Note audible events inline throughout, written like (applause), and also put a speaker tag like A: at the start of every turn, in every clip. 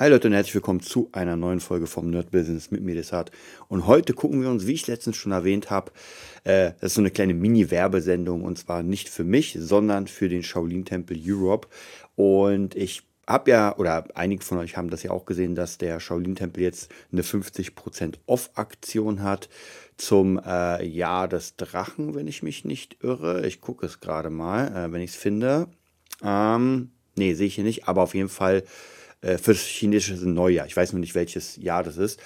A: Hi Leute und herzlich willkommen zu einer neuen Folge vom Nerd Business mit mir, Desart. Und heute gucken wir uns, wie ich letztens schon erwähnt habe, äh, das ist so eine kleine Mini-Werbesendung und zwar nicht für mich, sondern für den Shaolin Temple Europe. Und ich habe ja, oder einige von euch haben das ja auch gesehen, dass der Shaolin Tempel jetzt eine 50% Off-Aktion hat zum äh, Jahr des Drachen, wenn ich mich nicht irre. Ich gucke es gerade mal, äh, wenn ich es finde. Ähm, nee, sehe ich hier nicht, aber auf jeden Fall äh, fürs chinesische Neujahr. Ich weiß nur nicht, welches Jahr das ist.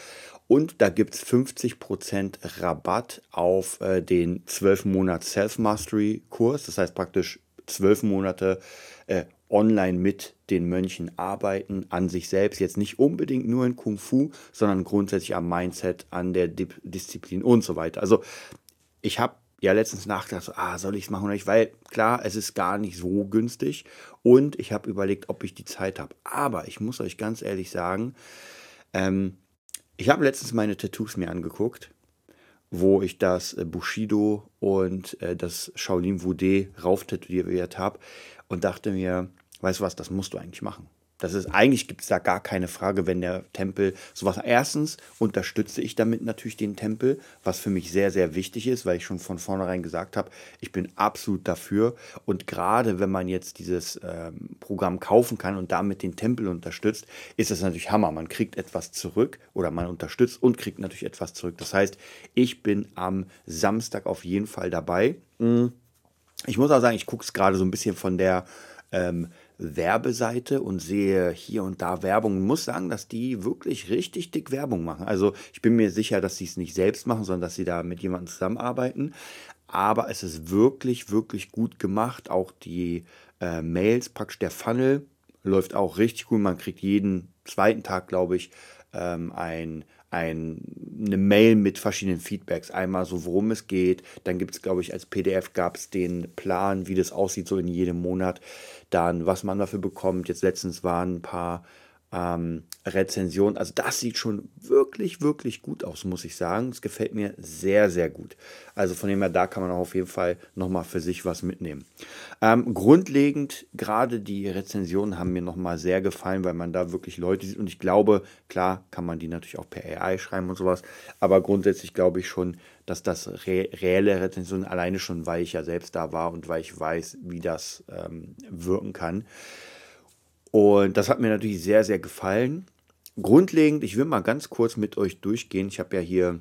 A: Und da gibt es 50% Rabatt auf äh, den 12 Monat Self-Mastery-Kurs. Das heißt praktisch 12 Monate äh, online mit den Mönchen arbeiten, an sich selbst. Jetzt nicht unbedingt nur in Kung Fu, sondern grundsätzlich am Mindset, an der Di Disziplin und so weiter. Also ich habe ja letztens nachgedacht, so, ah, soll ich es machen oder nicht? Weil klar, es ist gar nicht so günstig und ich habe überlegt, ob ich die Zeit habe. Aber ich muss euch ganz ehrlich sagen, ähm, ich habe letztens meine Tattoos mir angeguckt, wo ich das äh, Bushido und äh, das Shaolin Wudé rauftätowiert habe und dachte mir, weißt du was, das musst du eigentlich machen. Das ist eigentlich gibt es da gar keine Frage, wenn der Tempel sowas. Erstens unterstütze ich damit natürlich den Tempel, was für mich sehr, sehr wichtig ist, weil ich schon von vornherein gesagt habe, ich bin absolut dafür. Und gerade wenn man jetzt dieses ähm, Programm kaufen kann und damit den Tempel unterstützt, ist das natürlich Hammer. Man kriegt etwas zurück oder man unterstützt und kriegt natürlich etwas zurück. Das heißt, ich bin am Samstag auf jeden Fall dabei. Mhm. Ich muss auch sagen, ich gucke es gerade so ein bisschen von der ähm, Werbeseite und sehe hier und da Werbung und muss sagen, dass die wirklich richtig dick Werbung machen. Also ich bin mir sicher, dass sie es nicht selbst machen, sondern dass sie da mit jemandem zusammenarbeiten. Aber es ist wirklich, wirklich gut gemacht. Auch die äh, Mails, praktisch der Funnel läuft auch richtig gut. Man kriegt jeden zweiten Tag, glaube ich, ähm, ein, ein, eine Mail mit verschiedenen Feedbacks. Einmal so, worum es geht. Dann gibt es, glaube ich, als PDF gab es den Plan, wie das aussieht, so in jedem Monat. Dann, was man dafür bekommt. Jetzt letztens waren ein paar ähm, Rezension. Also das sieht schon wirklich, wirklich gut aus, muss ich sagen. Es gefällt mir sehr, sehr gut. Also von dem her, da kann man auch auf jeden Fall nochmal für sich was mitnehmen. Ähm, grundlegend, gerade die Rezensionen haben mir nochmal sehr gefallen, weil man da wirklich Leute sieht. Und ich glaube, klar kann man die natürlich auch per AI schreiben und sowas. Aber grundsätzlich glaube ich schon, dass das re reelle Rezensionen alleine schon, weil ich ja selbst da war und weil ich weiß, wie das ähm, wirken kann. Und das hat mir natürlich sehr, sehr gefallen. Grundlegend, ich will mal ganz kurz mit euch durchgehen. Ich habe ja hier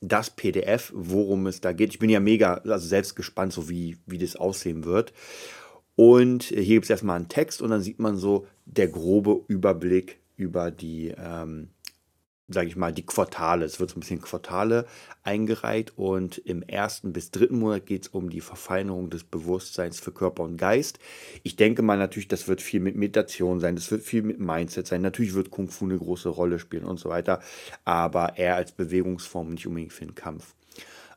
A: das PDF, worum es da geht. Ich bin ja mega, also selbst gespannt, so wie, wie das aussehen wird. Und hier gibt es erstmal einen Text und dann sieht man so der grobe Überblick über die ähm, sage ich mal, die Quartale. Es wird so ein bisschen Quartale eingereiht und im ersten bis dritten Monat geht es um die Verfeinerung des Bewusstseins für Körper und Geist. Ich denke mal natürlich, das wird viel mit Meditation sein, das wird viel mit Mindset sein. Natürlich wird Kung Fu eine große Rolle spielen und so weiter, aber eher als Bewegungsform, nicht unbedingt für den Kampf.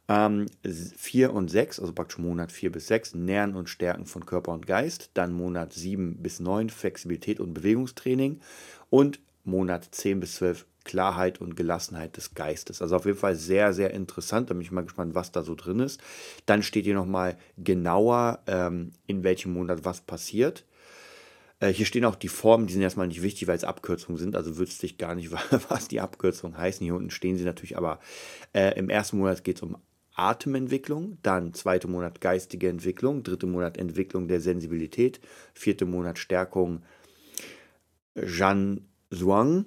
A: Ähm, 4 und 6, also praktisch Monat 4 bis 6, Nähren und Stärken von Körper und Geist. Dann Monat 7 bis 9, Flexibilität und Bewegungstraining. Und Monat 10 bis 12 Klarheit und Gelassenheit des Geistes. Also auf jeden Fall sehr, sehr interessant. Da bin ich mal gespannt, was da so drin ist. Dann steht hier nochmal genauer, ähm, in welchem Monat was passiert. Äh, hier stehen auch die Formen, die sind erstmal nicht wichtig, weil es Abkürzungen sind. Also wüsste ich gar nicht, (laughs) was die Abkürzungen heißen. Hier unten stehen sie natürlich, aber äh, im ersten Monat geht es um Atementwicklung, dann zweiter Monat geistige Entwicklung, dritter Monat Entwicklung der Sensibilität, vierter Monat Stärkung Jean Zhuang,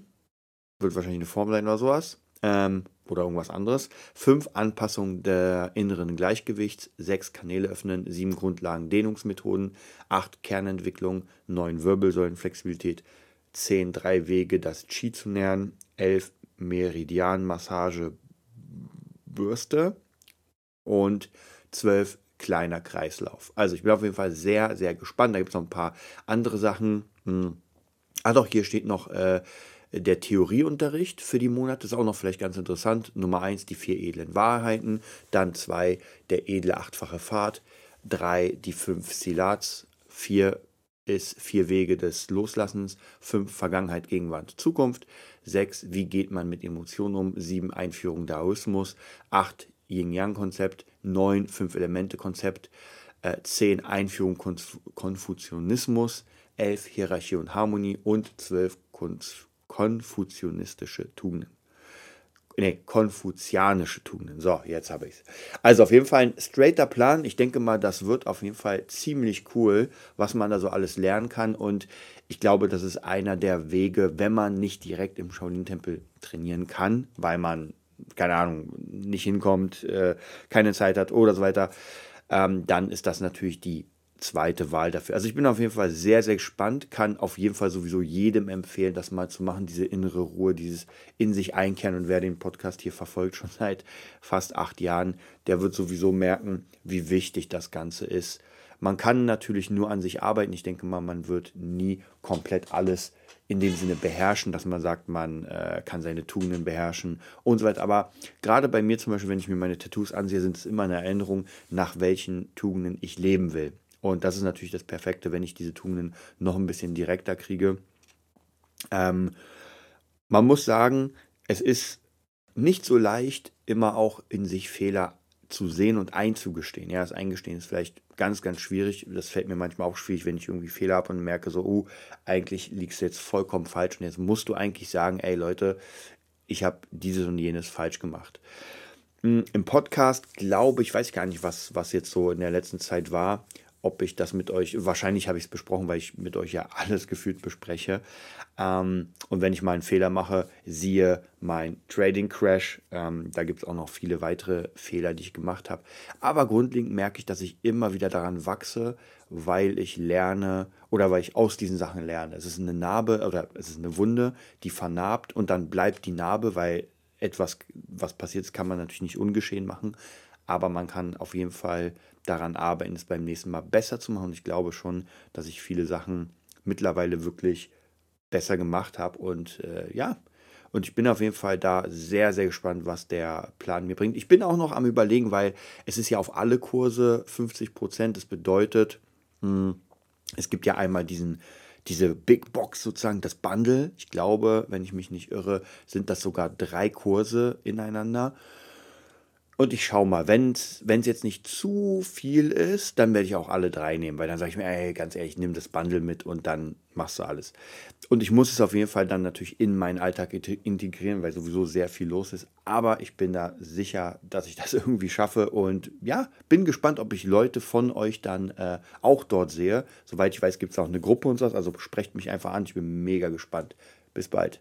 A: wird wahrscheinlich eine Form sein oder sowas. Ähm, oder irgendwas anderes. Fünf Anpassungen der inneren Gleichgewichts, sechs Kanäle öffnen, sieben Grundlagen Dehnungsmethoden, acht Kernentwicklung, neun Wirbelsäulenflexibilität, zehn drei Wege, das Qi zu nähern, elf Meridianmassage Bürste und zwölf kleiner Kreislauf. Also ich bin auf jeden Fall sehr, sehr gespannt. Da gibt es noch ein paar andere Sachen. Hm. Ah doch, hier steht noch äh, der Theorieunterricht für die Monate ist auch noch vielleicht ganz interessant. Nummer eins die vier edlen Wahrheiten, dann zwei der edle achtfache Pfad, drei die fünf Silats, vier ist vier Wege des Loslassens, fünf Vergangenheit, Gegenwart, Zukunft, sechs wie geht man mit Emotionen um, sieben Einführung Daoismus, acht Yin-Yang-Konzept, neun Fünf-Elemente-Konzept, äh, zehn Einführung Konf Konfuzianismus, 11 Hierarchie und Harmonie. Und 12 konfuzianistische Tugenden. Ne, konfuzianische Tugenden. So, jetzt habe ich es. Also auf jeden Fall ein straighter Plan. Ich denke mal, das wird auf jeden Fall ziemlich cool, was man da so alles lernen kann. Und ich glaube, das ist einer der Wege, wenn man nicht direkt im Shaolin-Tempel trainieren kann, weil man, keine Ahnung, nicht hinkommt, äh, keine Zeit hat oder so weiter, ähm, dann ist das natürlich die zweite Wahl dafür. Also ich bin auf jeden Fall sehr, sehr gespannt, kann auf jeden Fall sowieso jedem empfehlen, das mal zu machen, diese innere Ruhe, dieses in sich einkehren. Und wer den Podcast hier verfolgt, schon (laughs) seit fast acht Jahren, der wird sowieso merken, wie wichtig das Ganze ist. Man kann natürlich nur an sich arbeiten. Ich denke mal, man wird nie komplett alles in dem Sinne beherrschen, dass man sagt, man äh, kann seine Tugenden beherrschen und so weiter. Aber gerade bei mir zum Beispiel, wenn ich mir meine Tattoos ansehe, sind es immer eine Erinnerung, nach welchen Tugenden ich leben will. Und das ist natürlich das Perfekte, wenn ich diese Tugenden noch ein bisschen direkter kriege. Ähm, man muss sagen, es ist nicht so leicht, immer auch in sich Fehler zu sehen und einzugestehen. Ja, das Eingestehen ist vielleicht ganz, ganz schwierig. Das fällt mir manchmal auch schwierig, wenn ich irgendwie Fehler habe und merke so, oh, eigentlich liegst du jetzt vollkommen falsch und jetzt musst du eigentlich sagen, ey Leute, ich habe dieses und jenes falsch gemacht. Hm, Im Podcast glaube ich, weiß gar nicht, was, was jetzt so in der letzten Zeit war, ob ich das mit euch, wahrscheinlich habe ich es besprochen, weil ich mit euch ja alles gefühlt bespreche. Ähm, und wenn ich mal einen Fehler mache, siehe mein Trading Crash. Ähm, da gibt es auch noch viele weitere Fehler, die ich gemacht habe. Aber grundlegend merke ich, dass ich immer wieder daran wachse, weil ich lerne oder weil ich aus diesen Sachen lerne. Es ist eine Narbe oder es ist eine Wunde, die vernarbt und dann bleibt die Narbe, weil etwas, was passiert, kann man natürlich nicht ungeschehen machen aber man kann auf jeden Fall daran arbeiten, es beim nächsten Mal besser zu machen. Und ich glaube schon, dass ich viele Sachen mittlerweile wirklich besser gemacht habe. Und äh, ja, und ich bin auf jeden Fall da sehr, sehr gespannt, was der Plan mir bringt. Ich bin auch noch am Überlegen, weil es ist ja auf alle Kurse 50 Prozent. Das bedeutet, mh, hm, es gibt ja einmal diesen diese Big Box sozusagen, das Bundle. Ich glaube, wenn ich mich nicht irre, sind das sogar drei Kurse ineinander. Und ich schaue mal, wenn es jetzt nicht zu viel ist, dann werde ich auch alle drei nehmen, weil dann sage ich mir, ey, ganz ehrlich, nimm das Bundle mit und dann machst du alles. Und ich muss es auf jeden Fall dann natürlich in meinen Alltag integrieren, weil sowieso sehr viel los ist. Aber ich bin da sicher, dass ich das (laughs) irgendwie schaffe und ja, bin gespannt, ob ich Leute von euch dann äh, auch dort sehe. Soweit ich weiß, gibt es auch eine Gruppe und so, also sprecht mich einfach an. Ich bin mega gespannt. Bis bald.